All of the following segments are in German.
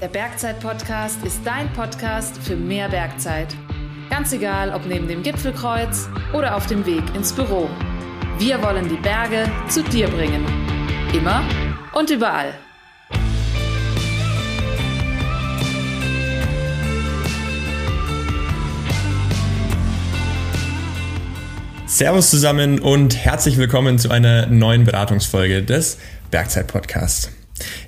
Der Bergzeit-Podcast ist dein Podcast für mehr Bergzeit. Ganz egal, ob neben dem Gipfelkreuz oder auf dem Weg ins Büro. Wir wollen die Berge zu dir bringen. Immer und überall. Servus zusammen und herzlich willkommen zu einer neuen Beratungsfolge des Bergzeit-Podcasts.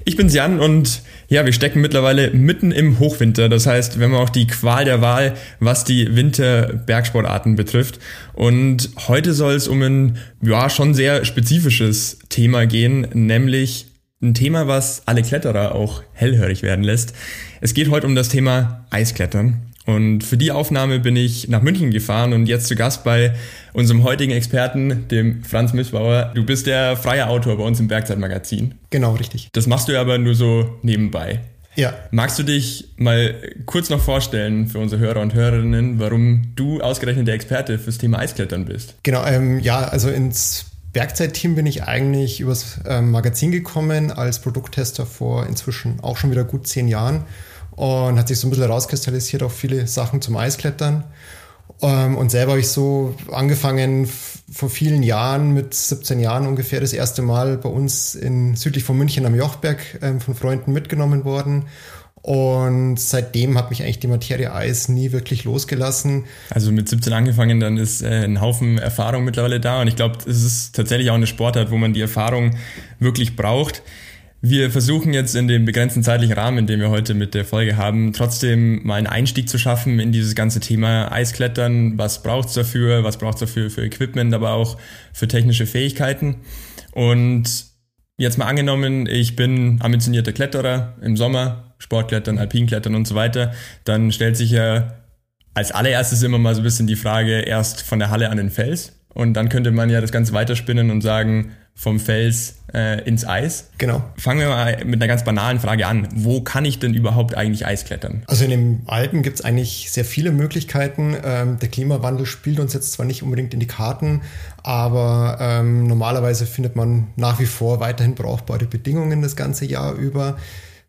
Ich bin's Jan und ja, wir stecken mittlerweile mitten im Hochwinter. Das heißt, wir haben auch die Qual der Wahl, was die Winter-Bergsportarten betrifft. Und heute soll es um ein, ja, schon sehr spezifisches Thema gehen, nämlich ein Thema, was alle Kletterer auch hellhörig werden lässt. Es geht heute um das Thema Eisklettern. Und für die Aufnahme bin ich nach München gefahren und jetzt zu Gast bei unserem heutigen Experten, dem Franz Mischbauer. Du bist der freie Autor bei uns im Bergzeitmagazin. Genau, richtig. Das machst du aber nur so nebenbei. Ja. Magst du dich mal kurz noch vorstellen für unsere Hörer und Hörerinnen, warum du ausgerechnet der Experte fürs Thema Eisklettern bist? Genau, ähm, ja, also ins Bergzeitteam bin ich eigentlich übers ähm, Magazin gekommen als Produkttester vor inzwischen auch schon wieder gut zehn Jahren und hat sich so ein bisschen herauskristallisiert auf viele Sachen zum Eisklettern. Ähm, und selber habe ich so angefangen vor vielen Jahren, mit 17 Jahren ungefähr, das erste Mal bei uns in südlich von München am Jochberg ähm, von Freunden mitgenommen worden. Und seitdem hat mich eigentlich die Materie Eis nie wirklich losgelassen. Also mit 17 angefangen, dann ist äh, ein Haufen Erfahrung mittlerweile da. Und ich glaube, es ist tatsächlich auch eine Sportart, wo man die Erfahrung wirklich braucht. Wir versuchen jetzt in dem begrenzten zeitlichen Rahmen, dem wir heute mit der Folge haben, trotzdem mal einen Einstieg zu schaffen in dieses ganze Thema Eisklettern. Was braucht's dafür? Was braucht's dafür für Equipment, aber auch für technische Fähigkeiten? Und jetzt mal angenommen, ich bin ambitionierter Kletterer im Sommer, Sportklettern, Alpinklettern und so weiter, dann stellt sich ja als allererstes immer mal so ein bisschen die Frage erst von der Halle an den Fels. Und dann könnte man ja das Ganze weiterspinnen und sagen, vom Fels äh, ins Eis. Genau. Fangen wir mal mit einer ganz banalen Frage an. Wo kann ich denn überhaupt eigentlich Eis klettern? Also in den Alpen gibt es eigentlich sehr viele Möglichkeiten. Ähm, der Klimawandel spielt uns jetzt zwar nicht unbedingt in die Karten, aber ähm, normalerweise findet man nach wie vor weiterhin brauchbare Bedingungen das ganze Jahr über.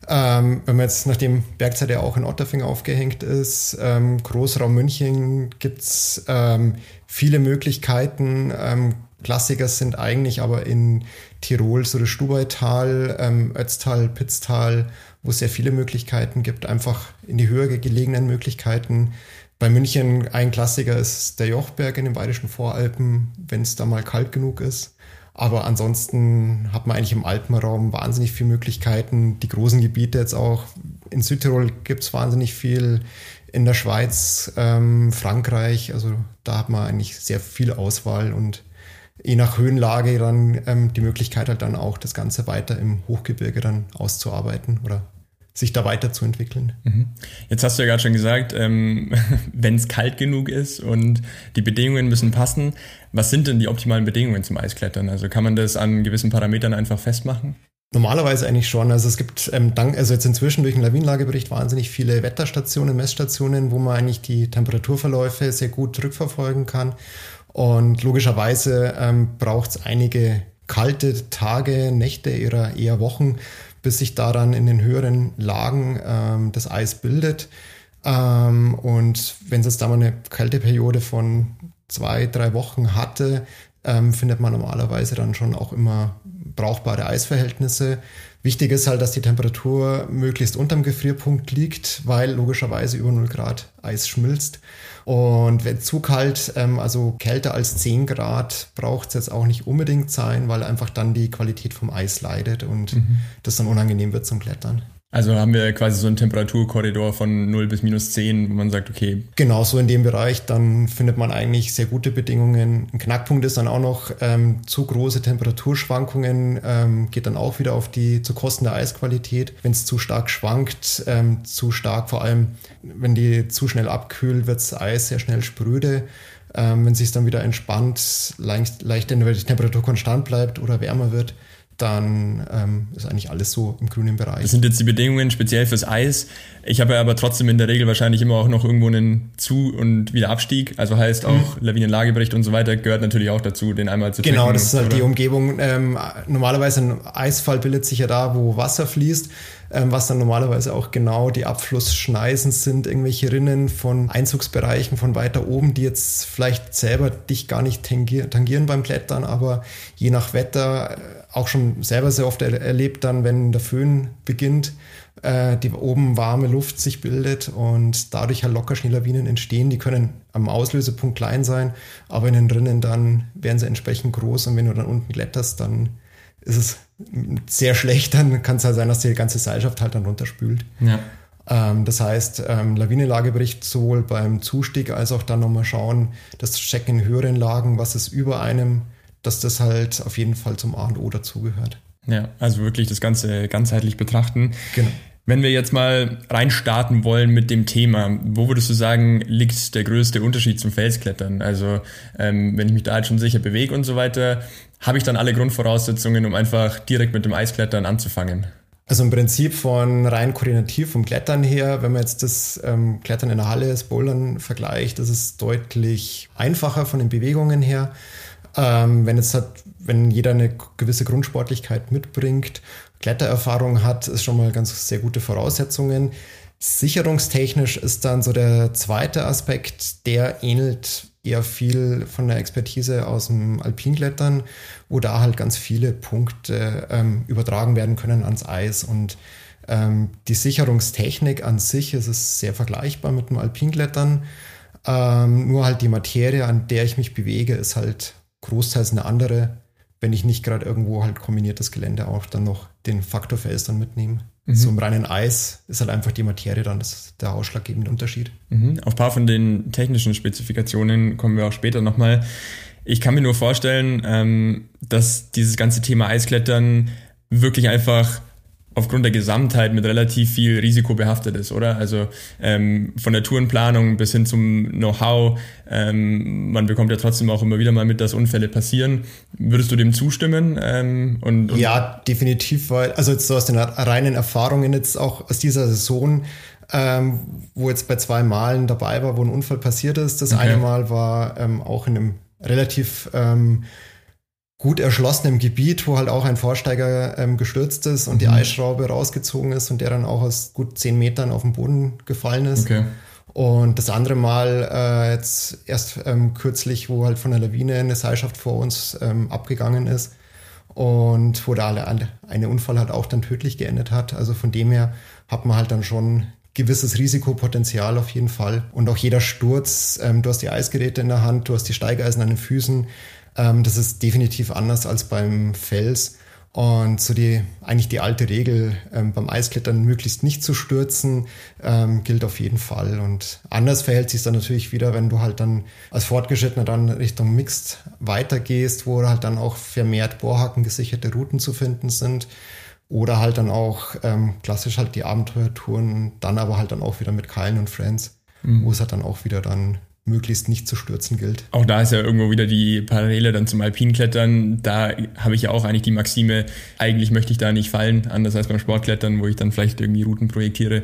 Ähm, wenn man jetzt, nachdem Bergzeit ja auch in Otterfing aufgehängt ist, ähm, Großraum München gibt's ähm, viele Möglichkeiten. Ähm, Klassiker sind eigentlich aber in Tirol so das Stubaital, ähm, Ötztal, Pitztal, wo es sehr viele Möglichkeiten gibt, einfach in die höher gelegenen Möglichkeiten. Bei München ein Klassiker ist der Jochberg in den Bayerischen Voralpen, wenn es da mal kalt genug ist. Aber ansonsten hat man eigentlich im Alpenraum wahnsinnig viele Möglichkeiten. Die großen Gebiete jetzt auch. In Südtirol gibt es wahnsinnig viel. In der Schweiz, ähm, Frankreich, also da hat man eigentlich sehr viel Auswahl und je nach Höhenlage dann ähm, die Möglichkeit halt dann auch das Ganze weiter im Hochgebirge dann auszuarbeiten oder sich da weiterzuentwickeln. Mhm. Jetzt hast du ja gerade schon gesagt, ähm, wenn es kalt genug ist und die Bedingungen müssen passen, was sind denn die optimalen Bedingungen zum Eisklettern? Also kann man das an gewissen Parametern einfach festmachen? Normalerweise eigentlich schon. Also es gibt ähm, dank, also jetzt inzwischen durch den Lawinenlagebericht wahnsinnig viele Wetterstationen, Messstationen, wo man eigentlich die Temperaturverläufe sehr gut rückverfolgen kann. Und logischerweise ähm, braucht es einige kalte Tage, Nächte oder eher Wochen, bis sich daran in den höheren Lagen ähm, das Eis bildet. Ähm, und wenn es jetzt da mal eine Kälteperiode von zwei, drei Wochen hatte, ähm, findet man normalerweise dann schon auch immer brauchbare Eisverhältnisse. Wichtig ist halt, dass die Temperatur möglichst unterm Gefrierpunkt liegt, weil logischerweise über 0 Grad Eis schmilzt. Und wenn zu kalt, ähm, also kälter als 10 Grad, braucht es jetzt auch nicht unbedingt sein, weil einfach dann die Qualität vom Eis leidet und mhm. das dann unangenehm wird zum Klettern. Also haben wir quasi so einen Temperaturkorridor von 0 bis minus 10, wo man sagt, okay. Genau, so in dem Bereich, dann findet man eigentlich sehr gute Bedingungen. Ein Knackpunkt ist dann auch noch ähm, zu große Temperaturschwankungen, ähm, geht dann auch wieder auf die zu Kosten der Eisqualität. Wenn es zu stark schwankt, ähm, zu stark, vor allem wenn die zu schnell abkühlt, wird das Eis sehr schnell spröde. Ähm, wenn sich dann wieder entspannt, leicht, leicht, wenn die Temperatur konstant bleibt oder wärmer wird, dann ähm, ist eigentlich alles so im grünen Bereich. Das sind jetzt die Bedingungen speziell fürs Eis. Ich habe aber trotzdem in der Regel wahrscheinlich immer auch noch irgendwo einen Zu- und wieder Abstieg. Also heißt auch mhm. Lawinenlagebericht und so weiter gehört natürlich auch dazu, den einmal zu Genau, das ist halt oder? die Umgebung. Ähm, normalerweise ein Eisfall bildet sich ja da, wo Wasser fließt ähm, was dann normalerweise auch genau die Abflussschneisen sind, irgendwelche Rinnen von Einzugsbereichen von weiter oben, die jetzt vielleicht selber dich gar nicht tangieren beim Klettern, aber je nach Wetter äh, auch schon selber sehr oft erlebt dann, wenn der Föhn beginnt, äh, die oben warme Luft sich bildet und dadurch halt locker Schneelawinen entstehen. Die können am Auslösepunkt klein sein, aber in den Rinnen dann werden sie entsprechend groß und wenn du dann unten kletterst, dann ist es sehr schlecht, dann kann es halt sein, dass die ganze Seilschaft halt dann runterspült. Ja. Ähm, das heißt, ähm, Lawinenlagebericht sowohl beim Zustieg als auch dann nochmal schauen, das Checken in höheren Lagen, was ist über einem, dass das halt auf jeden Fall zum A und O dazugehört. Ja, also wirklich das Ganze ganzheitlich betrachten. Genau. Wenn wir jetzt mal reinstarten wollen mit dem Thema, wo würdest du sagen, liegt der größte Unterschied zum Felsklettern? Also ähm, wenn ich mich da halt schon sicher bewege und so weiter, habe ich dann alle Grundvoraussetzungen, um einfach direkt mit dem Eisklettern anzufangen? Also im Prinzip von rein koordinativ vom Klettern her, wenn man jetzt das ähm, Klettern in der Halle, das Bouldern vergleicht, das ist deutlich einfacher von den Bewegungen her. Ähm, wenn jetzt hat, wenn jeder eine gewisse Grundsportlichkeit mitbringt Klettererfahrung hat, ist schon mal ganz sehr gute Voraussetzungen. Sicherungstechnisch ist dann so der zweite Aspekt, der ähnelt eher viel von der Expertise aus dem Alpinklettern, wo da halt ganz viele Punkte ähm, übertragen werden können ans Eis. Und ähm, die Sicherungstechnik an sich ist es sehr vergleichbar mit dem Alpinklettern. Ähm, nur halt die Materie, an der ich mich bewege, ist halt großteils eine andere wenn ich nicht gerade irgendwo halt kombiniertes Gelände auch dann noch den Faktor Fels dann mitnehme. Mhm. Zum reinen Eis ist halt einfach die Materie dann das, der ausschlaggebende Unterschied. Mhm. Auf ein paar von den technischen Spezifikationen kommen wir auch später nochmal. Ich kann mir nur vorstellen, ähm, dass dieses ganze Thema Eisklettern wirklich einfach aufgrund der Gesamtheit mit relativ viel Risiko behaftet ist, oder? Also ähm, von der Tourenplanung bis hin zum Know-how, ähm, man bekommt ja trotzdem auch immer wieder mal mit, dass Unfälle passieren. Würdest du dem zustimmen? Ähm, und, und ja, definitiv, weil, also jetzt so aus den reinen Erfahrungen jetzt auch aus dieser Saison, ähm, wo jetzt bei zwei Malen dabei war, wo ein Unfall passiert ist. Das okay. eine Mal war ähm, auch in einem relativ ähm, gut erschlossenem Gebiet, wo halt auch ein Vorsteiger ähm, gestürzt ist und mhm. die Eisschraube rausgezogen ist und der dann auch aus gut zehn Metern auf den Boden gefallen ist. Okay. Und das andere Mal äh, jetzt erst ähm, kürzlich, wo halt von der Lawine eine Seilschaft vor uns ähm, abgegangen ist und wo der eine Unfall halt auch dann tödlich geendet hat. Also von dem her hat man halt dann schon gewisses Risikopotenzial auf jeden Fall. Und auch jeder Sturz, ähm, du hast die Eisgeräte in der Hand, du hast die Steigeisen an den Füßen, ähm, das ist definitiv anders als beim Fels. Und so die, eigentlich die alte Regel, ähm, beim Eisklettern möglichst nicht zu stürzen, ähm, gilt auf jeden Fall. Und anders verhält sich dann natürlich wieder, wenn du halt dann als Fortgeschrittener dann Richtung Mixed weitergehst, wo halt dann auch vermehrt Bohrhaken gesicherte Routen zu finden sind. Oder halt dann auch ähm, klassisch halt die Abenteuertouren, dann aber halt dann auch wieder mit Keilen und Friends, mhm. wo es halt dann auch wieder dann möglichst nicht zu stürzen gilt. Auch da ist ja irgendwo wieder die Parallele dann zum Alpinklettern. Da habe ich ja auch eigentlich die Maxime, eigentlich möchte ich da nicht fallen, anders als beim Sportklettern, wo ich dann vielleicht irgendwie Routen projektiere.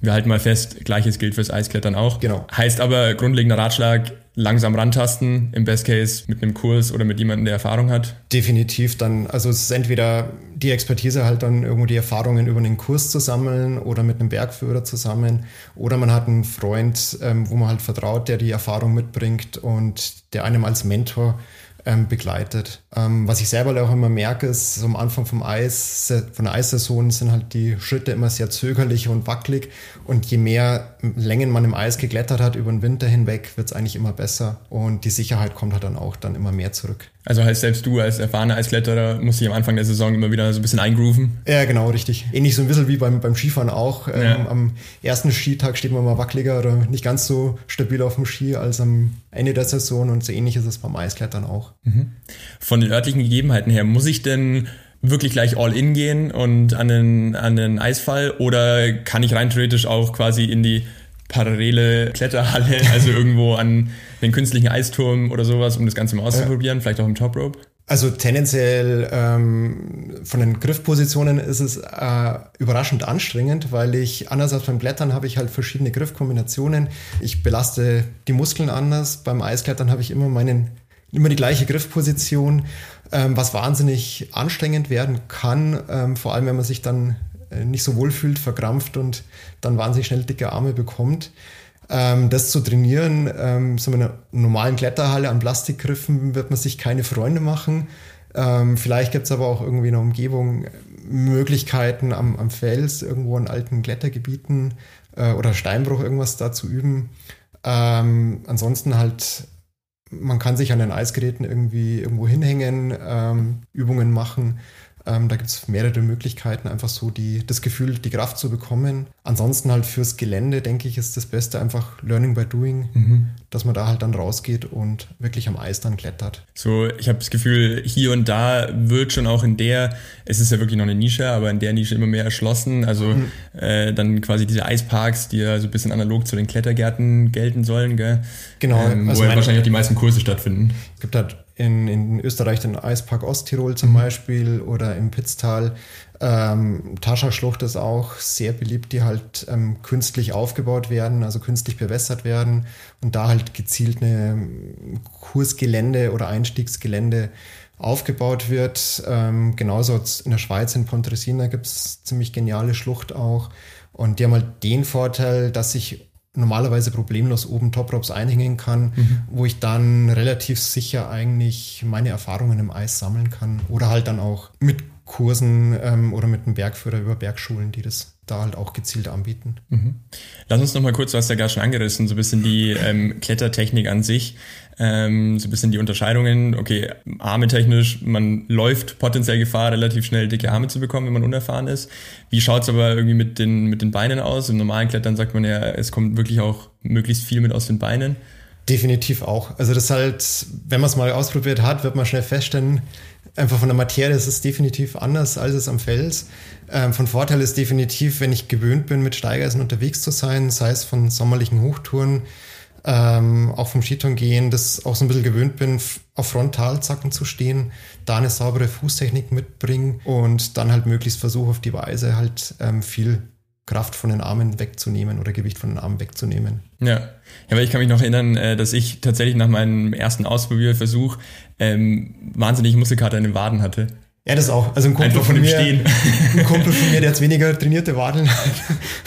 Wir halten mal fest, gleiches gilt fürs Eisklettern auch. Genau. Heißt aber grundlegender Ratschlag, langsam rantasten, im Best Case mit einem Kurs oder mit jemandem, der Erfahrung hat? Definitiv dann, also es ist entweder die Expertise halt dann irgendwo die Erfahrungen über einen Kurs zu sammeln oder mit einem Bergführer zusammen oder man hat einen Freund, ähm, wo man halt vertraut, der die Erfahrung mitbringt und der einem als Mentor ähm, begleitet. Ähm, was ich selber auch immer merke, ist, so am Anfang vom Eis, von der Eissaison sind halt die Schritte immer sehr zögerlich und wackelig. Und je mehr Längen man im Eis geglättert hat über den Winter hinweg, wird es eigentlich immer besser. Und die Sicherheit kommt halt dann auch dann immer mehr zurück. Also heißt selbst du als erfahrener Eiskletterer musst dich am Anfang der Saison immer wieder so ein bisschen eingrooven? Ja, genau, richtig. Ähnlich so ein bisschen wie beim, beim Skifahren auch. Ähm, ja. am ersten Skitag steht man mal wackeliger oder nicht ganz so stabil auf dem Ski als am Ende der Saison und so ähnlich ist es beim Eisklettern auch. Mhm. Von den örtlichen Gegebenheiten her, muss ich denn wirklich gleich all in gehen und an den, an den Eisfall oder kann ich rein theoretisch auch quasi in die parallele Kletterhalle, also irgendwo an den künstlichen Eisturm oder sowas, um das Ganze mal auszuprobieren, ja. vielleicht auch im Top Rope? Also tendenziell ähm, von den Griffpositionen ist es äh, überraschend anstrengend, weil ich anders als beim Klettern habe ich halt verschiedene Griffkombinationen. Ich belaste die Muskeln anders. Beim Eisklettern habe ich immer meinen immer die gleiche Griffposition, ähm, was wahnsinnig anstrengend werden kann, ähm, vor allem wenn man sich dann nicht so wohl fühlt, verkrampft und dann wahnsinnig schnell dicke Arme bekommt. Ähm, das zu trainieren, ähm, so in einer normalen Kletterhalle an Plastikgriffen wird man sich keine Freunde machen. Ähm, vielleicht gibt es aber auch irgendwie in der Umgebung Möglichkeiten am, am Fels, irgendwo in alten Klettergebieten äh, oder Steinbruch irgendwas da zu üben. Ähm, ansonsten halt, man kann sich an den Eisgeräten irgendwie irgendwo hinhängen, ähm, Übungen machen. Ähm, da gibt es mehrere Möglichkeiten, einfach so die, das Gefühl, die Kraft zu bekommen. Ansonsten halt fürs Gelände, denke ich, ist das Beste einfach Learning by Doing, mhm. dass man da halt dann rausgeht und wirklich am Eis dann klettert. So, ich habe das Gefühl, hier und da wird schon auch in der, es ist ja wirklich noch eine Nische, aber in der Nische immer mehr erschlossen. Also mhm. äh, dann quasi diese Eisparks, die ja so ein bisschen analog zu den Klettergärten gelten sollen, gell? Genau. Ähm, also wo ja wahrscheinlich auch die meisten Kurse stattfinden. Es gibt halt in, in Österreich den Eispark Osttirol zum mhm. Beispiel oder im Pitztal. Ähm, Tascha-Schlucht ist auch sehr beliebt, die halt ähm, künstlich aufgebaut werden, also künstlich bewässert werden und da halt gezielt eine Kursgelände oder Einstiegsgelände aufgebaut wird. Ähm, genauso in der Schweiz, in Pontresina gibt es ziemlich geniale Schlucht auch. Und die haben halt den Vorteil, dass ich normalerweise problemlos oben Top-Rops einhängen kann, mhm. wo ich dann relativ sicher eigentlich meine Erfahrungen im Eis sammeln kann oder halt dann auch mit Kursen ähm, oder mit einem Bergführer über Bergschulen, die das da halt auch gezielt anbieten. Mhm. Lass uns noch mal kurz, du hast ja gerade schon angerissen, so ein bisschen die ähm, Klettertechnik an sich, ähm, so ein bisschen die Unterscheidungen. Okay, Arme technisch, man läuft potenziell Gefahr, relativ schnell dicke Arme zu bekommen, wenn man unerfahren ist. Wie schaut's aber irgendwie mit den, mit den Beinen aus? Im normalen Klettern sagt man ja, es kommt wirklich auch möglichst viel mit aus den Beinen. Definitiv auch. Also das halt, wenn man es mal ausprobiert hat, wird man schnell feststellen, einfach von der Materie ist es definitiv anders als es am Fels. Ähm, von Vorteil ist definitiv, wenn ich gewöhnt bin, mit Steigeisen unterwegs zu sein, sei es von sommerlichen Hochtouren, ähm, auch vom Skitouren gehen, das auch so ein bisschen gewöhnt bin, auf Frontalzacken zu stehen, da eine saubere Fußtechnik mitbringen und dann halt möglichst versuche auf die Weise halt ähm, viel Kraft von den Armen wegzunehmen oder Gewicht von den Armen wegzunehmen. Ja, weil ich kann mich noch erinnern, äh, dass ich tatsächlich nach meinem ersten Ausprobierversuch ähm, wahnsinnig Muskelkater in den Waden hatte. Ja, das auch. Also ein Kumpel Einfach von, von mir, Stehen. Ein Kumpel von mir, der jetzt weniger trainierte Wadeln hat,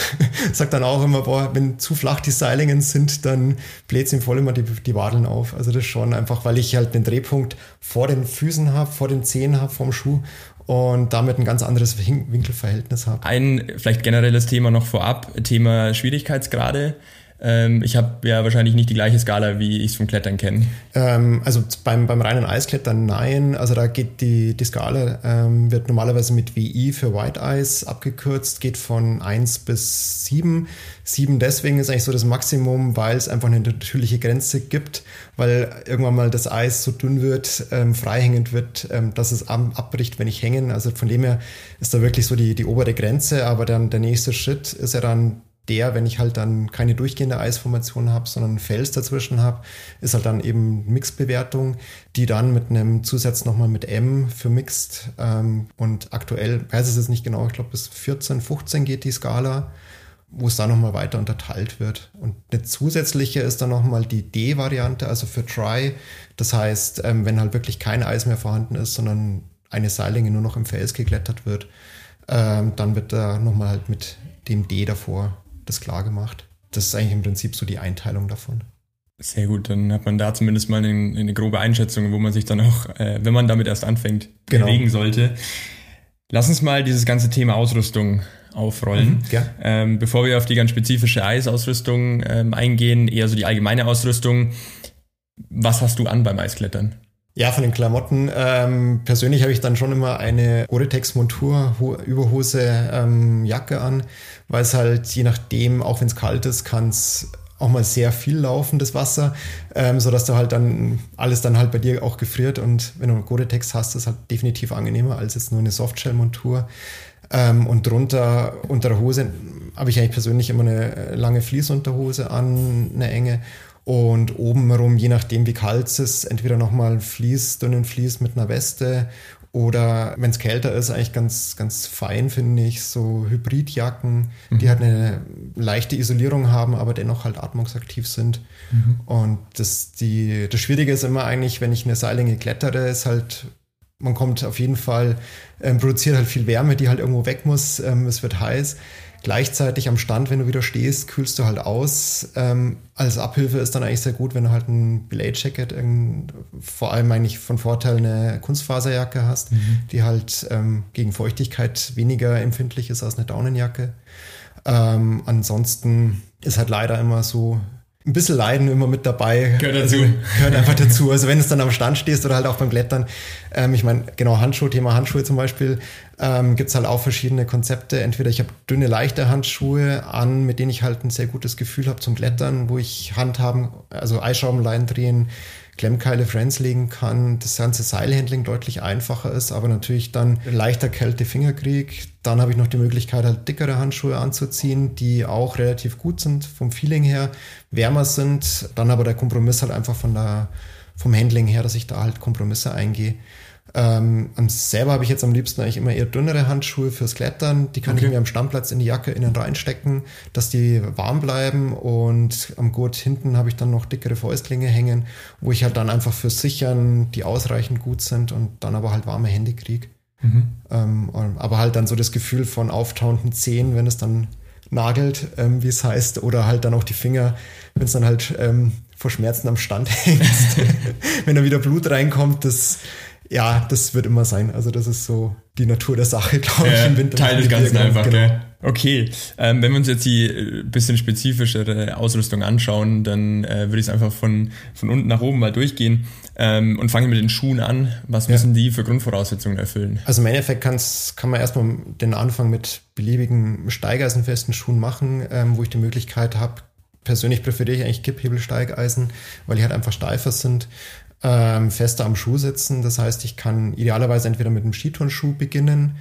sagt dann auch immer, boah, wenn zu flach die Seilingen sind, dann bläht es ihm voll immer die, die Wadeln auf. Also das schon einfach, weil ich halt den Drehpunkt vor den Füßen habe, vor den Zehen habe, vom Schuh und damit ein ganz anderes Winkelverhältnis habe. Ein vielleicht generelles Thema noch vorab, Thema Schwierigkeitsgrade. Ähm, ich habe ja wahrscheinlich nicht die gleiche Skala, wie ich es vom Klettern kenne. Ähm, also beim, beim reinen Eisklettern nein. Also da geht die, die Skala, ähm, wird normalerweise mit WI für White Ice abgekürzt, geht von 1 bis 7. 7 deswegen ist eigentlich so das Maximum, weil es einfach eine natürliche Grenze gibt, weil irgendwann mal das Eis so dünn wird, ähm, freihängend wird, ähm, dass es abbricht, wenn ich hängen. Also von dem her ist da wirklich so die, die obere Grenze, aber dann der nächste Schritt ist ja dann der, wenn ich halt dann keine durchgehende Eisformation habe, sondern einen Fels dazwischen habe, ist halt dann eben Mixbewertung, die dann mit einem Zusatz nochmal mit M für Mixed ähm, und aktuell, weiß es jetzt nicht genau, ich glaube bis 14, 15 geht die Skala, wo es dann nochmal weiter unterteilt wird. Und eine zusätzliche ist dann nochmal die D-Variante, also für Try. Das heißt, ähm, wenn halt wirklich kein Eis mehr vorhanden ist, sondern eine Seillinge nur noch im Fels geklettert wird, ähm, dann wird da nochmal halt mit dem D davor das klar gemacht. Das ist eigentlich im Prinzip so die Einteilung davon. Sehr gut, dann hat man da zumindest mal eine, eine grobe Einschätzung, wo man sich dann auch, äh, wenn man damit erst anfängt, genau. bewegen sollte. Lass uns mal dieses ganze Thema Ausrüstung aufrollen. Mhm, ja. ähm, bevor wir auf die ganz spezifische Eisausrüstung ähm, eingehen, eher so die allgemeine Ausrüstung. Was hast du an beim Eisklettern? Ja, von den Klamotten. Ähm, persönlich habe ich dann schon immer eine Gore-Tex-Montur, Überhose, ähm, Jacke an, weil es halt je nachdem, auch wenn es kalt ist, kann es auch mal sehr viel laufen, das Wasser, ähm, sodass du halt dann alles dann halt bei dir auch gefriert und wenn du Gore-Tex hast, ist halt definitiv angenehmer als jetzt nur eine Softshell-Montur. Ähm, und drunter, unter der Hose, habe ich eigentlich persönlich immer eine lange Fließunterhose an, eine enge Und obenrum, je nachdem wie kalt es ist, entweder nochmal Vlies, dünnen Vlies mit einer Weste oder wenn es kälter ist, eigentlich ganz, ganz fein, finde ich, so Hybridjacken, mhm. die halt eine leichte Isolierung haben, aber dennoch halt atmungsaktiv sind. Mhm. Und das, die, das Schwierige ist immer eigentlich, wenn ich eine Seilinge klettere, ist halt, man kommt auf jeden Fall, ähm, produziert halt viel Wärme, die halt irgendwo weg muss, ähm, es wird heiß. Gleichzeitig am Stand, wenn du wieder stehst, kühlst du halt aus. Ähm, als Abhilfe ist dann eigentlich sehr gut, wenn du halt ein Belay Jacket, vor allem eigentlich von Vorteil eine Kunstfaserjacke hast, mhm. die halt ähm, gegen Feuchtigkeit weniger empfindlich ist als eine Daunenjacke. Ähm, ansonsten ist halt leider immer so, ein bisschen Leiden immer mit dabei. Gehört dazu. Also, gehört einfach dazu. Also wenn du dann am Stand stehst oder halt auch beim Klettern, ähm, ich meine, genau Handschuhe, Thema Handschuhe zum Beispiel, ähm, gibt es halt auch verschiedene Konzepte. Entweder ich habe dünne, leichte Handschuhe an, mit denen ich halt ein sehr gutes Gefühl habe zum Klettern, wo ich Handhaben, also Eisschraubenlein drehen, Klemmkeile Friends legen kann, das ganze Seilhandling deutlich einfacher ist, aber natürlich dann leichter Kälte-Fingerkrieg. Dann habe ich noch die Möglichkeit, halt dickere Handschuhe anzuziehen, die auch relativ gut sind vom Feeling her, wärmer sind. Dann aber der Kompromiss halt einfach von der, vom Handling her, dass ich da halt Kompromisse eingehe. Ähm, selber habe ich jetzt am liebsten eigentlich immer eher dünnere Handschuhe fürs Klettern. Die kann okay. ich mir am Stammplatz in die Jacke innen reinstecken, dass die warm bleiben. Und am Gurt hinten habe ich dann noch dickere Fäustlinge hängen, wo ich halt dann einfach fürs Sichern, die ausreichend gut sind und dann aber halt warme Hände kriege. Mhm. Ähm, aber halt dann so das Gefühl von auftauenden Zehen, wenn es dann nagelt, ähm, wie es heißt, oder halt dann auch die Finger, wenn es dann halt ähm, vor Schmerzen am Stand hängt, wenn da wieder Blut reinkommt, das ja, das wird immer sein. Also das ist so die Natur der Sache, glaube ich, im Winter. Teil des Ganzen einfach, genau. Gell? Okay, ähm, wenn wir uns jetzt die äh, bisschen spezifischere Ausrüstung anschauen, dann äh, würde ich es einfach von, von unten nach oben mal durchgehen ähm, und fange mit den Schuhen an. Was ja. müssen die für Grundvoraussetzungen erfüllen? Also im Endeffekt kann's, kann man erstmal den Anfang mit beliebigen steigeisenfesten Schuhen machen, ähm, wo ich die Möglichkeit habe, persönlich präferiere ich eigentlich Kipphebelsteigeisen, weil die halt einfach steifer sind ähm, fester am Schuh sitzen. Das heißt, ich kann idealerweise entweder mit einem Skiturnschuh beginnen.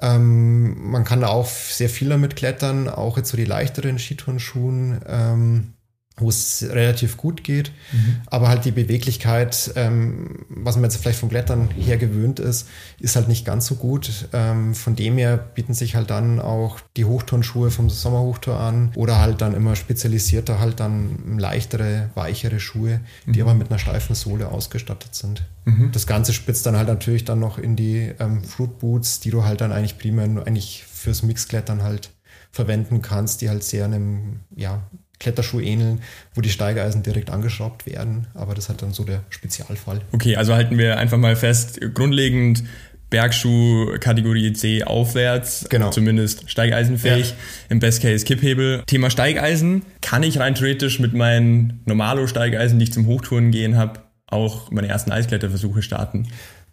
Ähm, man kann da auch sehr viel damit klettern, auch jetzt so die leichteren Skiturnschuhen. Ähm, wo es relativ gut geht, mhm. aber halt die Beweglichkeit, ähm, was man jetzt vielleicht vom Klettern her gewöhnt ist, ist halt nicht ganz so gut. Ähm, von dem her bieten sich halt dann auch die Hochturnschuhe vom Sommerhochtour an oder halt dann immer spezialisierter halt dann leichtere, weichere Schuhe, mhm. die aber mit einer steifen Sohle ausgestattet sind. Mhm. Das Ganze spitzt dann halt natürlich dann noch in die ähm, Fruit Boots, die du halt dann eigentlich primär nur eigentlich fürs Mixklettern halt verwenden kannst, die halt sehr einem, ja, Kletterschuh ähneln, wo die Steigeisen direkt angeschraubt werden. Aber das hat dann so der Spezialfall. Okay, also halten wir einfach mal fest, grundlegend Bergschuh Kategorie C aufwärts, genau. zumindest steigeisenfähig, ja. im Best Case Kipphebel. Thema Steigeisen, kann ich rein theoretisch mit meinen Normalo-Steigeisen, die ich zum Hochtouren gehen habe, auch meine ersten Eiskletterversuche starten?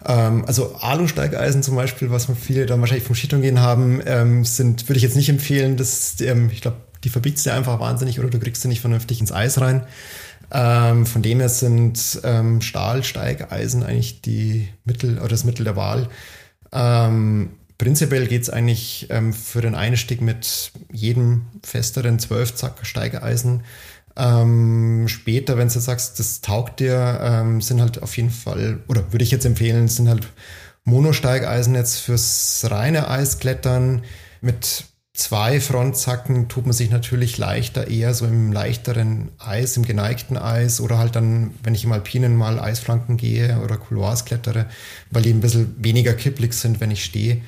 Ähm, also Alu-Steigeisen zum Beispiel, was viele dann wahrscheinlich vom Skitouren gehen haben, ähm, sind, würde ich jetzt nicht empfehlen. Das, ähm, ich glaube, die verbiegst du einfach wahnsinnig oder du kriegst sie nicht vernünftig ins Eis rein. Ähm, von dem her sind ähm, Stahlsteigeisen eigentlich die Mittel oder das Mittel der Wahl. Ähm, prinzipiell geht es eigentlich ähm, für den Einstieg mit jedem festeren 12-Zack-Steigeisen. Ähm, später, wenn du sagst, das taugt dir, ähm, sind halt auf jeden Fall, oder würde ich jetzt empfehlen, sind halt Monosteigeisen jetzt fürs reine Eisklettern mit zwei Frontzacken tut man sich natürlich leichter eher so im leichteren Eis, im geneigten Eis oder halt dann, wenn ich im Alpinen mal Eisflanken gehe oder Couloirs klettere, weil die ein bisschen weniger kipplig sind, wenn ich stehe.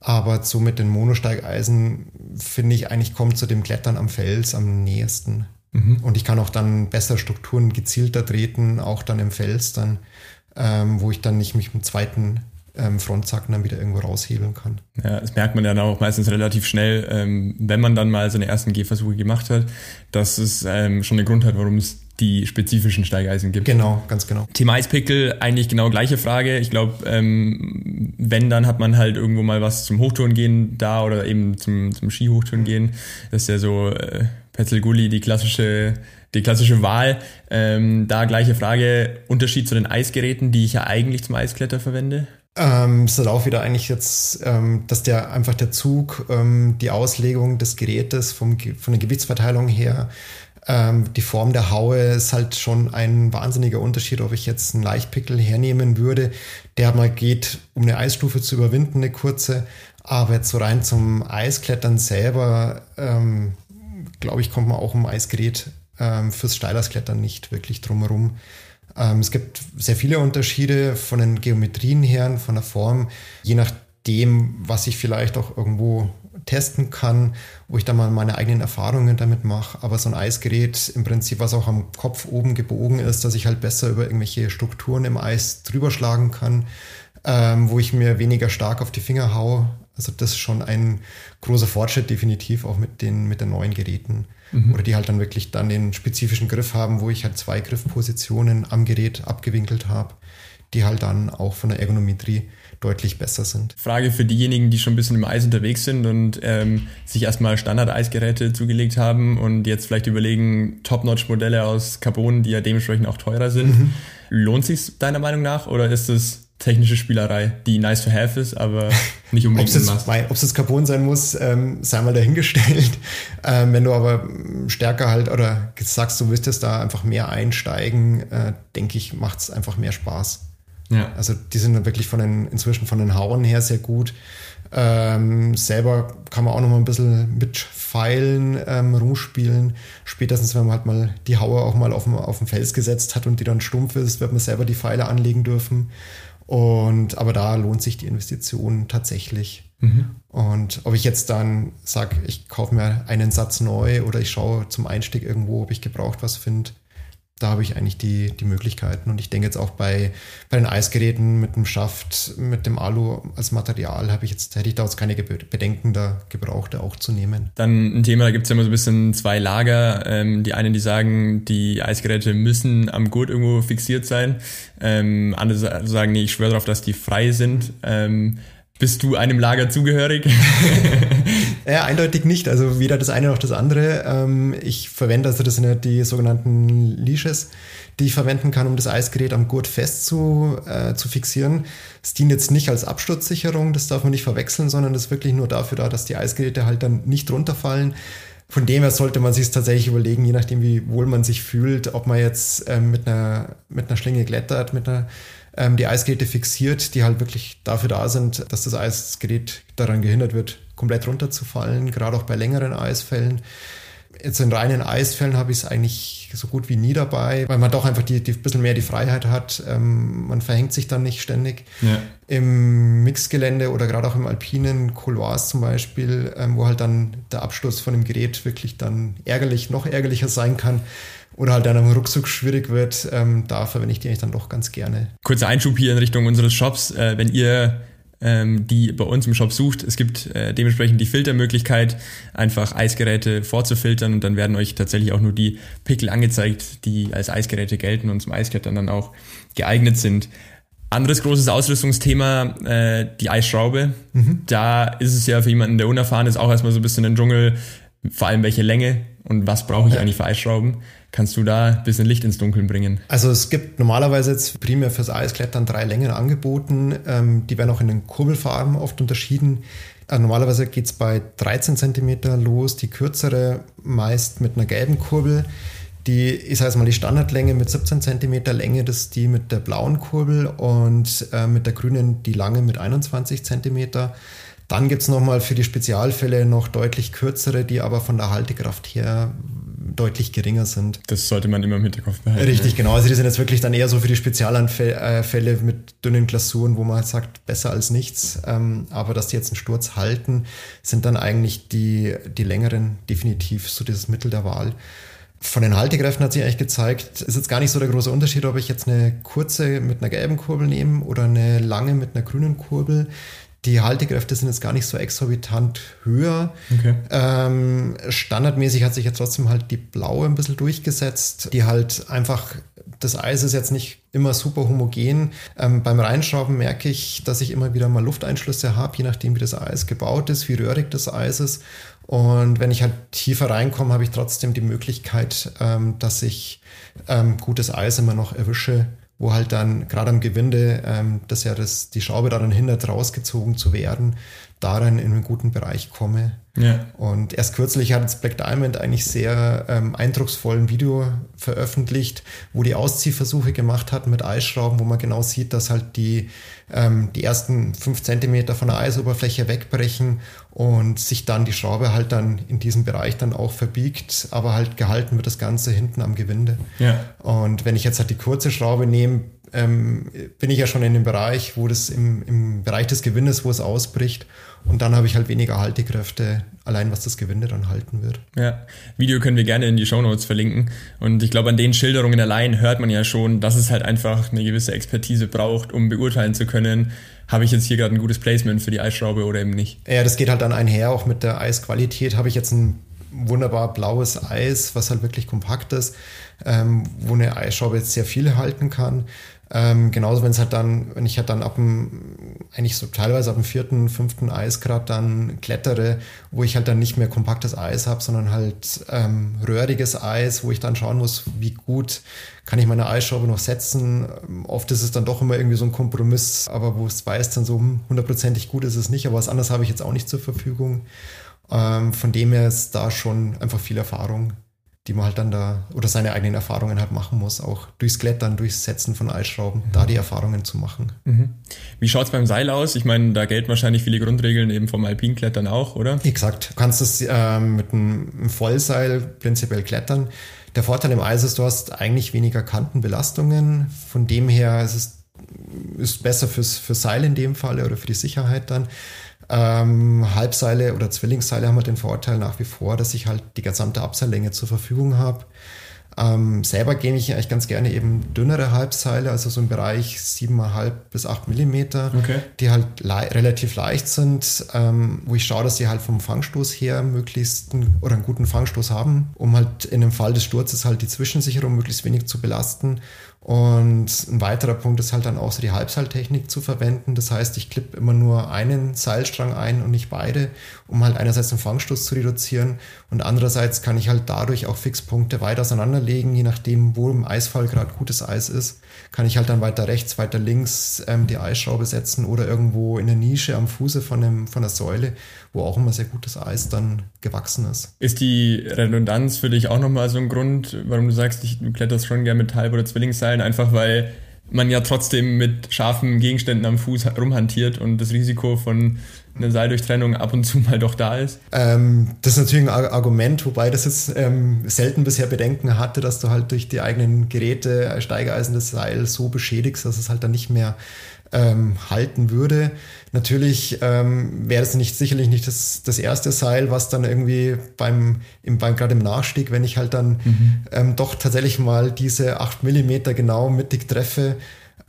Aber so mit den Monosteigeisen finde ich eigentlich kommt zu dem Klettern am Fels am nächsten. Mhm. Und ich kann auch dann besser Strukturen gezielter treten, auch dann im Fels dann, ähm, wo ich dann nicht mich mit zweiten ähm, Frontzacken dann wieder irgendwo raushebeln kann. Ja, das merkt man dann auch meistens relativ schnell, ähm, wenn man dann mal seine ersten Gehversuche gemacht hat, dass es ähm, schon einen Grund hat, warum es die spezifischen Steigeisen gibt. Genau, ganz genau. Thema Eispickel, eigentlich genau gleiche Frage. Ich glaube, ähm, wenn, dann hat man halt irgendwo mal was zum Hochtouren gehen da oder eben zum, zum Skihochtouren gehen. Das ist ja so äh, Petzelgulli, die klassische die klassische Wahl. Ähm, da gleiche Frage, Unterschied zu den Eisgeräten, die ich ja eigentlich zum Eiskletter verwende? Ähm, ist halt auch wieder eigentlich jetzt, ähm, dass der einfach der Zug, ähm, die Auslegung des Gerätes vom, von der Gewichtsverteilung her Ähm, die Form der Haue ist halt schon ein wahnsinniger Unterschied, ob ich jetzt einen Leichtpickel hernehmen würde, der mal geht, um eine Eisstufe zu überwinden, eine kurze. Aber jetzt so rein zum Eisklettern selber, ähm, glaube ich, kommt man auch um Eisgerät ähm, fürs Steilersklettern nicht wirklich drumherum. Ähm, es gibt sehr viele Unterschiede von den Geometrien her, von der Form, je nachdem, was ich vielleicht auch irgendwo testen kann, wo ich dann mal meine eigenen Erfahrungen damit mache. Aber so ein Eisgerät im Prinzip, was auch am Kopf oben gebogen ist, dass ich halt besser über irgendwelche Strukturen im Eis drüber schlagen kann, ähm, wo ich mir weniger stark auf die Finger haue. Also das ist schon ein großer Fortschritt definitiv auch mit den, mit den neuen Geräten. Mhm. Oder die halt dann wirklich dann den spezifischen Griff haben, wo ich halt zwei Griffpositionen am Gerät abgewinkelt habe, die halt dann auch von der Ergonometrie deutlich besser sind. Frage für diejenigen, die schon ein bisschen im Eis unterwegs sind und ähm, sich erstmal Standard-Eisgeräte zugelegt haben und jetzt vielleicht überlegen, Top-Notch-Modelle aus Carbon, die ja dementsprechend auch teurer sind. Mhm. Lohnt sich deiner Meinung nach oder ist es technische Spielerei, die nice to have ist, aber nicht unbedingt Ob es jetzt Carbon sein muss, ähm, sei mal dahingestellt. Ähm, wenn du aber stärker halt oder sagst, du willst jetzt da einfach mehr einsteigen, äh, denke ich, macht es einfach mehr Spaß. Ja. Also die sind wirklich von den, inzwischen von den Hauen her sehr gut. Ähm, selber kann man auch noch mal ein bisschen mit Pfeilen ähm, rumspielen. Spätestens, wenn man halt mal die Haue auch mal auf dem, auf dem Fels gesetzt hat und die dann stumpf ist, wird man selber die Pfeile anlegen dürfen. Und aber da lohnt sich die Investition tatsächlich. Mhm. Und ob ich jetzt dann sage, ich kaufe mir einen Satz neu oder ich schaue zum Einstieg irgendwo, ob ich gebraucht was finde, da habe ich eigentlich die, die Möglichkeiten. Und ich denke jetzt auch bei, bei den Eisgeräten mit dem Schaft, mit dem Alu als Material, habe ich jetzt, hätte ich da jetzt keine Bedenken, da Gebrauchte auch zu nehmen. Dann ein Thema, da gibt es ja immer so ein bisschen zwei Lager. Ähm, die einen, die sagen, die Eisgeräte müssen am Gurt irgendwo fixiert sein. Ähm, andere sagen, nee, ich schwöre darauf, dass die frei sind. Ähm, bist du einem Lager zugehörig? ja, eindeutig nicht. Also weder das eine noch das andere. Ähm, ich verwende, also das sind ja die sogenannten Leashes, die ich verwenden kann, um das Eisgerät am Gurt fest zu, äh, zu fixieren. Es dient jetzt nicht als Absturzsicherung, das darf man nicht verwechseln, sondern das ist wirklich nur dafür da, dass die Eisgeräte halt dann nicht runterfallen. Von dem her sollte man sich tatsächlich überlegen, je nachdem, wie wohl man sich fühlt, ob man jetzt ähm, mit, einer, mit einer Schlinge klettert, mit einer ähm, die Eisgeräte fixiert, die halt wirklich dafür da sind, dass das Eisgerät daran gehindert wird, komplett runterzufallen, gerade auch bei längeren Eisfällen. Jetzt in reinen Eisfällen habe ich es eigentlich so gut wie nie dabei, weil man doch einfach die, die bisschen mehr die Freiheit hat. Ähm, man verhängt sich dann nicht ständig. Ja. Im Mixgelände oder gerade auch im alpinen Couloirs zum Beispiel, ähm, wo halt dann der Absturz von dem Gerät wirklich dann ärgerlich, noch ärgerlicher sein kann, oder halt dann am Ruckzuck schwierig wird, ähm, da verwende ich die eigentlich dann doch ganz gerne. Kurzer Einschub hier in Richtung unseres Shops. Äh, wenn ihr ähm, die bei uns im Shop sucht, es gibt äh, dementsprechend die Filtermöglichkeit, einfach Eisgeräte vorzufiltern und dann werden euch tatsächlich auch nur die Pickel angezeigt, die als Eisgeräte gelten und zum Eisklettern dann auch geeignet sind. Anderes großes Ausrüstungsthema, äh, die Eisschraube. Mhm. Da ist es ja für jemanden, der unerfahren ist, auch erstmal so ein bisschen ein Dschungel, vor allem welche Länge und was brauche ich ja. eigentlich für Eisschrauben. Kannst du da ein bisschen Licht ins Dunkeln bringen? Also es gibt normalerweise jetzt primär fürs Eisklettern drei Längen angeboten. Ähm, die werden auch in den Kurbelfarben oft unterschieden. Also normalerweise geht es bei 13 cm los, die kürzere meist mit einer gelben Kurbel. Die ist also mal die Standardlänge mit 17 cm Länge, das ist die mit der blauen Kurbel und äh, mit der grünen die lange mit 21 cm. Dann gibt es nochmal für die Spezialfälle noch deutlich kürzere, die aber von der Haltekraft her deutlich geringer sind. Das sollte man immer im Hinterkopf behalten. Richtig, genau. Also die sind jetzt wirklich dann eher so für die Spezialanfälle mit dünnen Glasuren, wo man halt sagt, besser als nichts. Ähm, aber dass die jetzt einen Sturz halten, sind dann eigentlich die, die längeren definitiv so dieses Mittel der Wahl. Von den Haltekräften hat sich eigentlich gezeigt, ist jetzt gar nicht so der große Unterschied, ob ich jetzt eine kurze mit einer gelben Kurbel nehme oder eine lange mit einer grünen Kurbel. Die Haltekräfte sind jetzt gar nicht so exorbitant höher. Okay. Ähm, standardmäßig hat sich jetzt trotzdem halt die blaue ein bisschen durchgesetzt, die halt einfach, das Eis ist jetzt nicht immer super homogen. Ähm, beim Reinschrauben merke ich, dass ich immer wieder mal Lufteinschlüsse habe, je nachdem, wie das Eis gebaut ist, wie röhrig das Eis ist. Und wenn ich halt tiefer reinkomme, habe ich trotzdem die Möglichkeit, ähm, dass ich ähm, gutes Eis immer noch erwische wo halt dann gerade am Gewinde, ähm, dass ja das, die Schraube daran hindert, rausgezogen zu werden, darin in einen guten Bereich komme. Ja. Und erst kürzlich hat jetzt Black Diamond eigentlich sehr ähm, eindrucksvollen Video veröffentlicht, wo die Ausziehversuche gemacht hat mit Eisschrauben, wo man genau sieht, dass halt die, ähm, die ersten fünf Zentimeter von der Eisoberfläche wegbrechen und sich dann die Schraube halt dann in diesem Bereich dann auch verbiegt, aber halt gehalten wird das Ganze hinten am Gewinde. Ja. Und wenn ich jetzt halt die kurze Schraube nehme, ähm, bin ich ja schon in dem Bereich, wo das im, im Bereich des Gewindes, wo es ausbricht. Und dann habe ich halt weniger Haltekräfte, allein was das Gewinde dann halten wird. Ja, Video können wir gerne in die Show Notes verlinken. Und ich glaube, an den Schilderungen allein hört man ja schon, dass es halt einfach eine gewisse Expertise braucht, um beurteilen zu können, habe ich jetzt hier gerade ein gutes Placement für die Eisschraube oder eben nicht. Ja, das geht halt dann einher, auch mit der Eisqualität. Habe ich jetzt ein wunderbar blaues Eis, was halt wirklich kompakt ist, ähm, wo eine Eisschraube jetzt sehr viel halten kann. Ähm, genauso, wenn es halt dann, wenn ich halt dann ab dem, eigentlich so teilweise ab dem vierten, fünften Eisgrad dann klettere, wo ich halt dann nicht mehr kompaktes Eis habe, sondern halt ähm, röhriges Eis, wo ich dann schauen muss, wie gut kann ich meine Eisschraube noch setzen. Oft ist es dann doch immer irgendwie so ein Kompromiss, aber wo es weiß dann so hm, hundertprozentig gut ist es nicht, aber was anderes habe ich jetzt auch nicht zur Verfügung. Ähm, von dem her ist da schon einfach viel Erfahrung die man halt dann da oder seine eigenen Erfahrungen halt machen muss, auch durchs Klettern, durchs Setzen von Eisschrauben, mhm. da die Erfahrungen zu machen. Mhm. Wie schaut's beim Seil aus? Ich meine, da gelten wahrscheinlich viele Grundregeln eben vom Alpinklettern auch, oder? Exakt. Du kannst es äh, mit einem Vollseil prinzipiell klettern. Der Vorteil im Eis ist, du hast eigentlich weniger Kantenbelastungen. Von dem her ist es ist besser fürs, fürs Seil in dem Fall oder für die Sicherheit dann. Ähm, Halbseile oder Zwillingsseile haben halt den Vorteil nach wie vor, dass ich halt die gesamte Abseillänge zur Verfügung habe. Ähm, selber gehe ich eigentlich ganz gerne eben dünnere Halbseile, also so im Bereich 7,5 bis 8 Millimeter, okay. die halt le relativ leicht sind, ähm, wo ich schaue, dass sie halt vom Fangstoß her möglichst einen, oder einen guten Fangstoß haben, um halt in dem Fall des Sturzes halt die Zwischensicherung möglichst wenig zu belasten und ein weiterer Punkt ist halt dann auch so die Halbseiltechnik zu verwenden. Das heißt, ich klippe immer nur einen Seilstrang ein und nicht beide, um halt einerseits den Fangstoß zu reduzieren und andererseits kann ich halt dadurch auch Fixpunkte weit auseinanderlegen, je nachdem, wo im Eisfall gerade gutes Eis ist, kann ich halt dann weiter rechts, weiter links ähm, die Eisschraube setzen oder irgendwo in der Nische am Fuße von, einem, von der Säule, wo auch immer sehr gutes Eis dann gewachsen ist. Ist die Redundanz für dich auch nochmal so ein Grund, warum du sagst, du kletterst schon gerne mit Halb- oder Zwillingsseilen, einfach weil man ja trotzdem mit scharfen Gegenständen am Fuß rumhantiert und das Risiko von einer Seildurchtrennung ab und zu mal doch da ist? Ähm, das ist natürlich ein Argument, wobei das jetzt ähm, selten bisher Bedenken hatte, dass du halt durch die eigenen Geräte, Steigeisen das Seil so beschädigst, dass es halt dann nicht mehr ähm, halten würde. Natürlich ähm, wäre es nicht sicherlich nicht das, das erste Seil, was dann irgendwie beim, im, beim gerade im Nachstieg, wenn ich halt dann mhm. ähm, doch tatsächlich mal diese 8 Millimeter genau mittig treffe,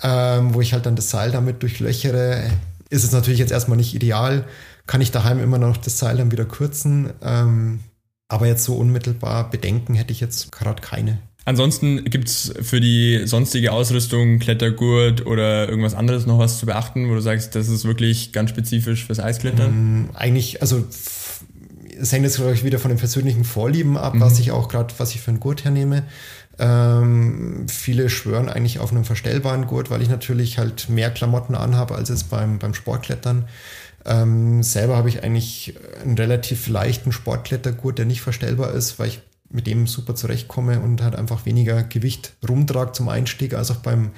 ähm, wo ich halt dann das Seil damit durchlöchere, ist es natürlich jetzt erstmal nicht ideal. Kann ich daheim immer noch das Seil dann wieder kürzen. Ähm, aber jetzt so unmittelbar Bedenken hätte ich jetzt gerade keine. Ansonsten gibt's für die sonstige Ausrüstung, Klettergurt oder irgendwas anderes noch was zu beachten, wo du sagst, das ist wirklich ganz spezifisch fürs Eisklettern? Mm, eigentlich, also es hängt jetzt, glaube ich, wieder von den persönlichen Vorlieben ab, mhm. was ich auch gerade, was ich für einen Gurt hernehme. Ähm, viele schwören eigentlich auf einen verstellbaren Gurt, weil ich natürlich halt mehr Klamotten anhabe als es beim, beim Sportklettern. Ähm, selber habe ich eigentlich einen relativ leichten Sportklettergurt, der nicht verstellbar ist, weil ich mit dem super zurechtkomme und halt einfach weniger Gewicht rumtrage zum Einstieg, als auch beim,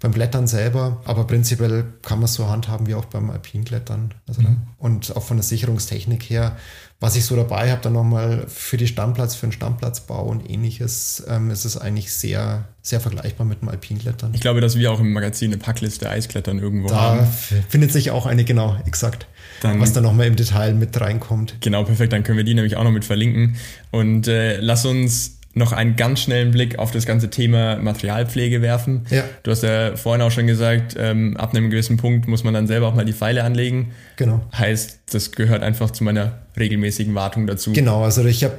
beim Klettern selber. Aber prinzipiell kann man es so handhaben wie auch beim Alpinklettern. Also mhm. Und auch von der Sicherungstechnik her, was ich so dabei habe, dann nochmal für die Stammplatz, für den Stammplatzbau und ähnliches, ähm, ist es eigentlich sehr, sehr vergleichbar mit dem Alpinklettern. Ich glaube, dass wir auch im Magazin eine Packliste Eisklettern irgendwo da haben. Da findet sich auch eine, genau, exakt dann, was da nochmal im Detail mit reinkommt. Genau, perfekt. Dann können wir die nämlich auch noch mit verlinken. Und äh, lass uns noch einen ganz schnellen Blick auf das ganze Thema Materialpflege werfen. Ja. Du hast ja vorhin auch schon gesagt, ähm, ab einem gewissen Punkt muss man dann selber auch mal die Pfeile anlegen. Genau. Heißt, das gehört einfach zu meiner regelmäßigen Wartung dazu. Genau, also ich habe,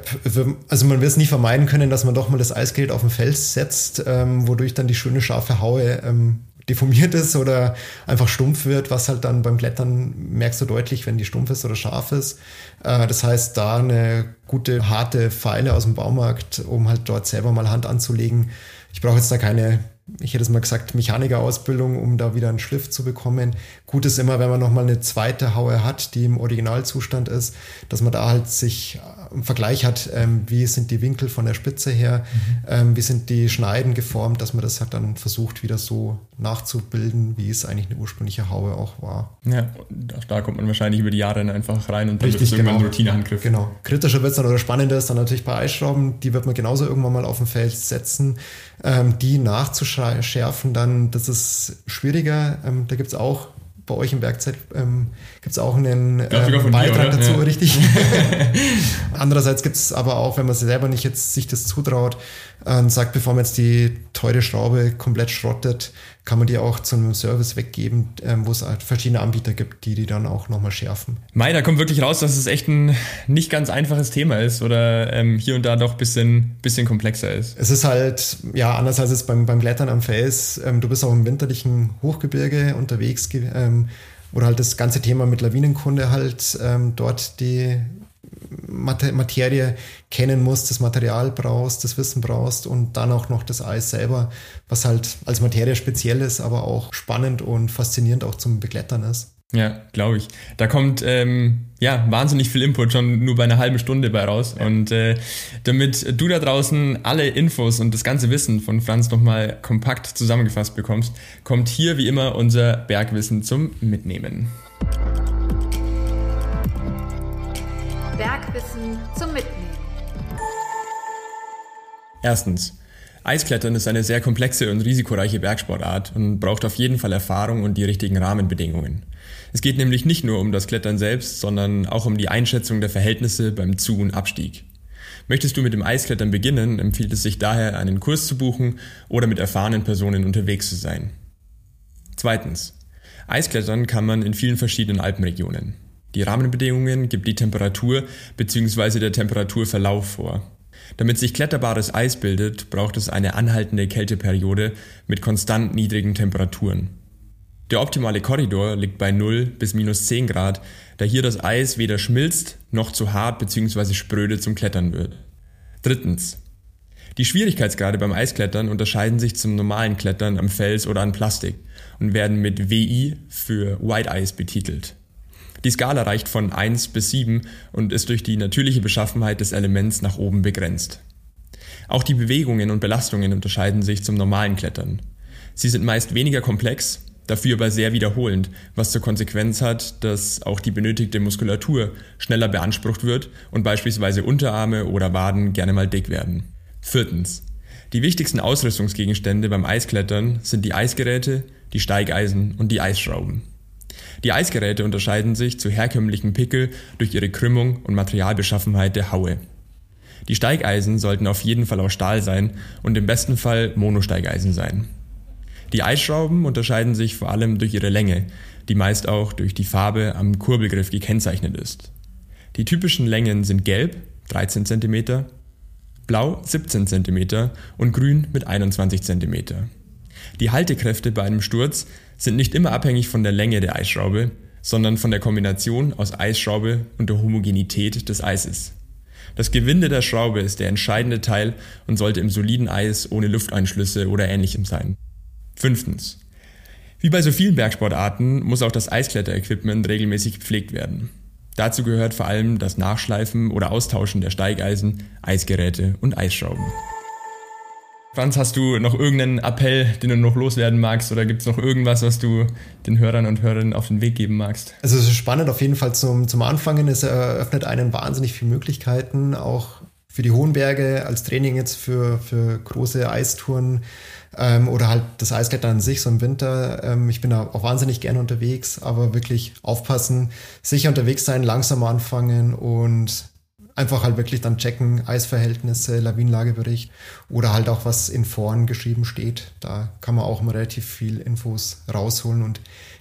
also man wird es nie vermeiden können, dass man doch mal das Eisgerät auf den Fels setzt, ähm, wodurch dann die schöne scharfe Haue ähm, deformiert ist oder einfach stumpf wird, was halt dann beim Klettern merkst du deutlich, wenn die stumpf ist oder scharf ist. Äh, das heißt, da eine gute, harte Pfeile aus dem Baumarkt, um halt dort selber mal Hand anzulegen. Ich brauche jetzt da keine ich hätte es mal gesagt, Mechanikerausbildung, um da wieder einen Schliff zu bekommen. Gut ist immer, wenn man nochmal eine zweite Haue hat, die im Originalzustand ist, dass man da halt sich im Vergleich hat, ähm, wie sind die Winkel von der Spitze her, mhm. ähm, wie sind die Schneiden geformt, dass man das halt dann versucht, wieder so nachzubilden, wie es eigentlich eine ursprüngliche Haue auch war. Ja, auch da kommt man wahrscheinlich über die Jahre dann einfach rein und dann Richtig, wird irgendwann genau. Routinehandgriff. Genau. Kritischer wird es dann oder spannender ist dann natürlich bei Eisschrauben, die wird man genauso irgendwann mal auf dem Feld setzen. Ähm, die nachzuschärfen, dann, das ist schwieriger. Ähm, da gibt es auch bei euch im Werkzeit ähm, gibt es auch einen ähm, Beitrag dazu, ja. richtig. Andererseits gibt es aber auch, wenn man selber nicht jetzt sich das zutraut äh, sagt, bevor man jetzt die teure Schraube komplett schrottet, kann man die auch zu einem Service weggeben, ähm, wo es halt verschiedene Anbieter gibt, die die dann auch nochmal schärfen. Mai, da kommt wirklich raus, dass es echt ein nicht ganz einfaches Thema ist oder ähm, hier und da doch ein bisschen, bisschen komplexer ist. Es ist halt, ja, anders als es beim, beim Klettern am Fels, ähm, du bist auch im winterlichen Hochgebirge unterwegs ähm, oder halt das ganze Thema mit Lawinenkunde halt ähm, dort die Materie kennen musst, das Material brauchst, das Wissen brauchst und dann auch noch das Eis selber, was halt als Materie speziell ist, aber auch spannend und faszinierend auch zum Beglettern ist. Ja, glaube ich. Da kommt ähm, ja wahnsinnig viel Input schon nur bei einer halben Stunde bei raus. Ja. Und äh, damit du da draußen alle Infos und das ganze Wissen von Franz nochmal kompakt zusammengefasst bekommst, kommt hier wie immer unser Bergwissen zum Mitnehmen. Erstens. Eisklettern ist eine sehr komplexe und risikoreiche Bergsportart und braucht auf jeden Fall Erfahrung und die richtigen Rahmenbedingungen. Es geht nämlich nicht nur um das Klettern selbst, sondern auch um die Einschätzung der Verhältnisse beim Zu- und Abstieg. Möchtest du mit dem Eisklettern beginnen, empfiehlt es sich daher, einen Kurs zu buchen oder mit erfahrenen Personen unterwegs zu sein. Zweitens. Eisklettern kann man in vielen verschiedenen Alpenregionen. Die Rahmenbedingungen gibt die Temperatur bzw. der Temperaturverlauf vor. Damit sich kletterbares Eis bildet, braucht es eine anhaltende Kälteperiode mit konstant niedrigen Temperaturen. Der optimale Korridor liegt bei 0 bis minus 10 Grad, da hier das Eis weder schmilzt noch zu hart bzw. spröde zum Klettern wird. Drittens. Die Schwierigkeitsgrade beim Eisklettern unterscheiden sich zum normalen Klettern am Fels oder an Plastik und werden mit WI für White Ice betitelt. Die Skala reicht von 1 bis 7 und ist durch die natürliche Beschaffenheit des Elements nach oben begrenzt. Auch die Bewegungen und Belastungen unterscheiden sich zum normalen Klettern. Sie sind meist weniger komplex, dafür aber sehr wiederholend, was zur Konsequenz hat, dass auch die benötigte Muskulatur schneller beansprucht wird und beispielsweise Unterarme oder Waden gerne mal dick werden. Viertens. Die wichtigsten Ausrüstungsgegenstände beim Eisklettern sind die Eisgeräte, die Steigeisen und die Eisschrauben. Die Eisgeräte unterscheiden sich zu herkömmlichen Pickel durch ihre Krümmung und Materialbeschaffenheit der Haue. Die Steigeisen sollten auf jeden Fall aus Stahl sein und im besten Fall Monosteigeisen sein. Die Eisschrauben unterscheiden sich vor allem durch ihre Länge, die meist auch durch die Farbe am Kurbelgriff gekennzeichnet ist. Die typischen Längen sind gelb 13 cm, blau 17 cm und grün mit 21 cm. Die Haltekräfte bei einem Sturz sind nicht immer abhängig von der Länge der Eisschraube, sondern von der Kombination aus Eisschraube und der Homogenität des Eises. Das Gewinde der Schraube ist der entscheidende Teil und sollte im soliden Eis ohne Lufteinschlüsse oder ähnlichem sein. Fünftens. Wie bei so vielen Bergsportarten muss auch das Eiskletterequipment regelmäßig gepflegt werden. Dazu gehört vor allem das Nachschleifen oder Austauschen der Steigeisen, Eisgeräte und Eisschrauben. Franz, hast du noch irgendeinen Appell, den du noch loswerden magst oder gibt es noch irgendwas, was du den Hörern und Hörerinnen auf den Weg geben magst? Also es ist spannend auf jeden Fall zum, zum Anfangen. Es eröffnet einen wahnsinnig viele Möglichkeiten, auch für die hohen Berge als Training jetzt für, für große Eistouren ähm, oder halt das Eisklettern an sich so im Winter. Ähm, ich bin da auch wahnsinnig gerne unterwegs, aber wirklich aufpassen, sicher unterwegs sein, langsam anfangen und einfach halt wirklich dann checken, Eisverhältnisse, Lawinenlagebericht oder halt auch was in Foren geschrieben steht. Da kann man auch mal relativ viel Infos rausholen und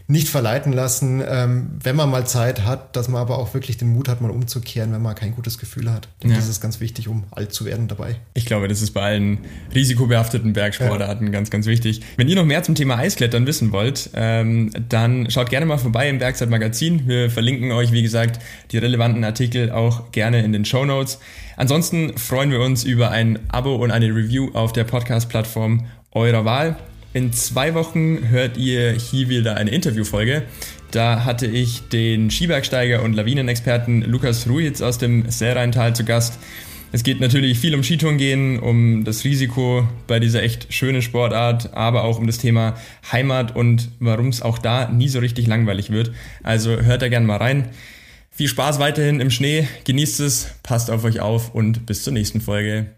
nicht verleiten lassen, ähm, wenn man mal Zeit hat, dass man aber auch wirklich den Mut hat, mal umzukehren, wenn man kein gutes Gefühl hat. Denn ja. das ist ganz wichtig, um alt zu werden dabei. Ich glaube, das ist bei allen risikobehafteten Bergsportarten ja. ganz, ganz wichtig. Wenn ihr noch mehr zum Thema Eisklettern wissen wollt, ähm, dann schaut gerne mal vorbei im Bergzeit Magazin. Wir verlinken euch, wie gesagt, die relevanten Artikel auch gerne in den Show Notes. Ansonsten freuen wir uns über ein Abo und eine Review auf der Podcast-Plattform eurer Wahl. In zwei Wochen hört ihr hier wieder eine Interviewfolge. Da hatte ich den Skibergsteiger und Lawinenexperten Lukas Ruiz aus dem Seereintal zu Gast. Es geht natürlich viel um Skitouren gehen, um das Risiko bei dieser echt schönen Sportart, aber auch um das Thema Heimat und warum es auch da nie so richtig langweilig wird. Also hört da gerne mal rein. Viel Spaß weiterhin im Schnee, genießt es, passt auf euch auf und bis zur nächsten Folge.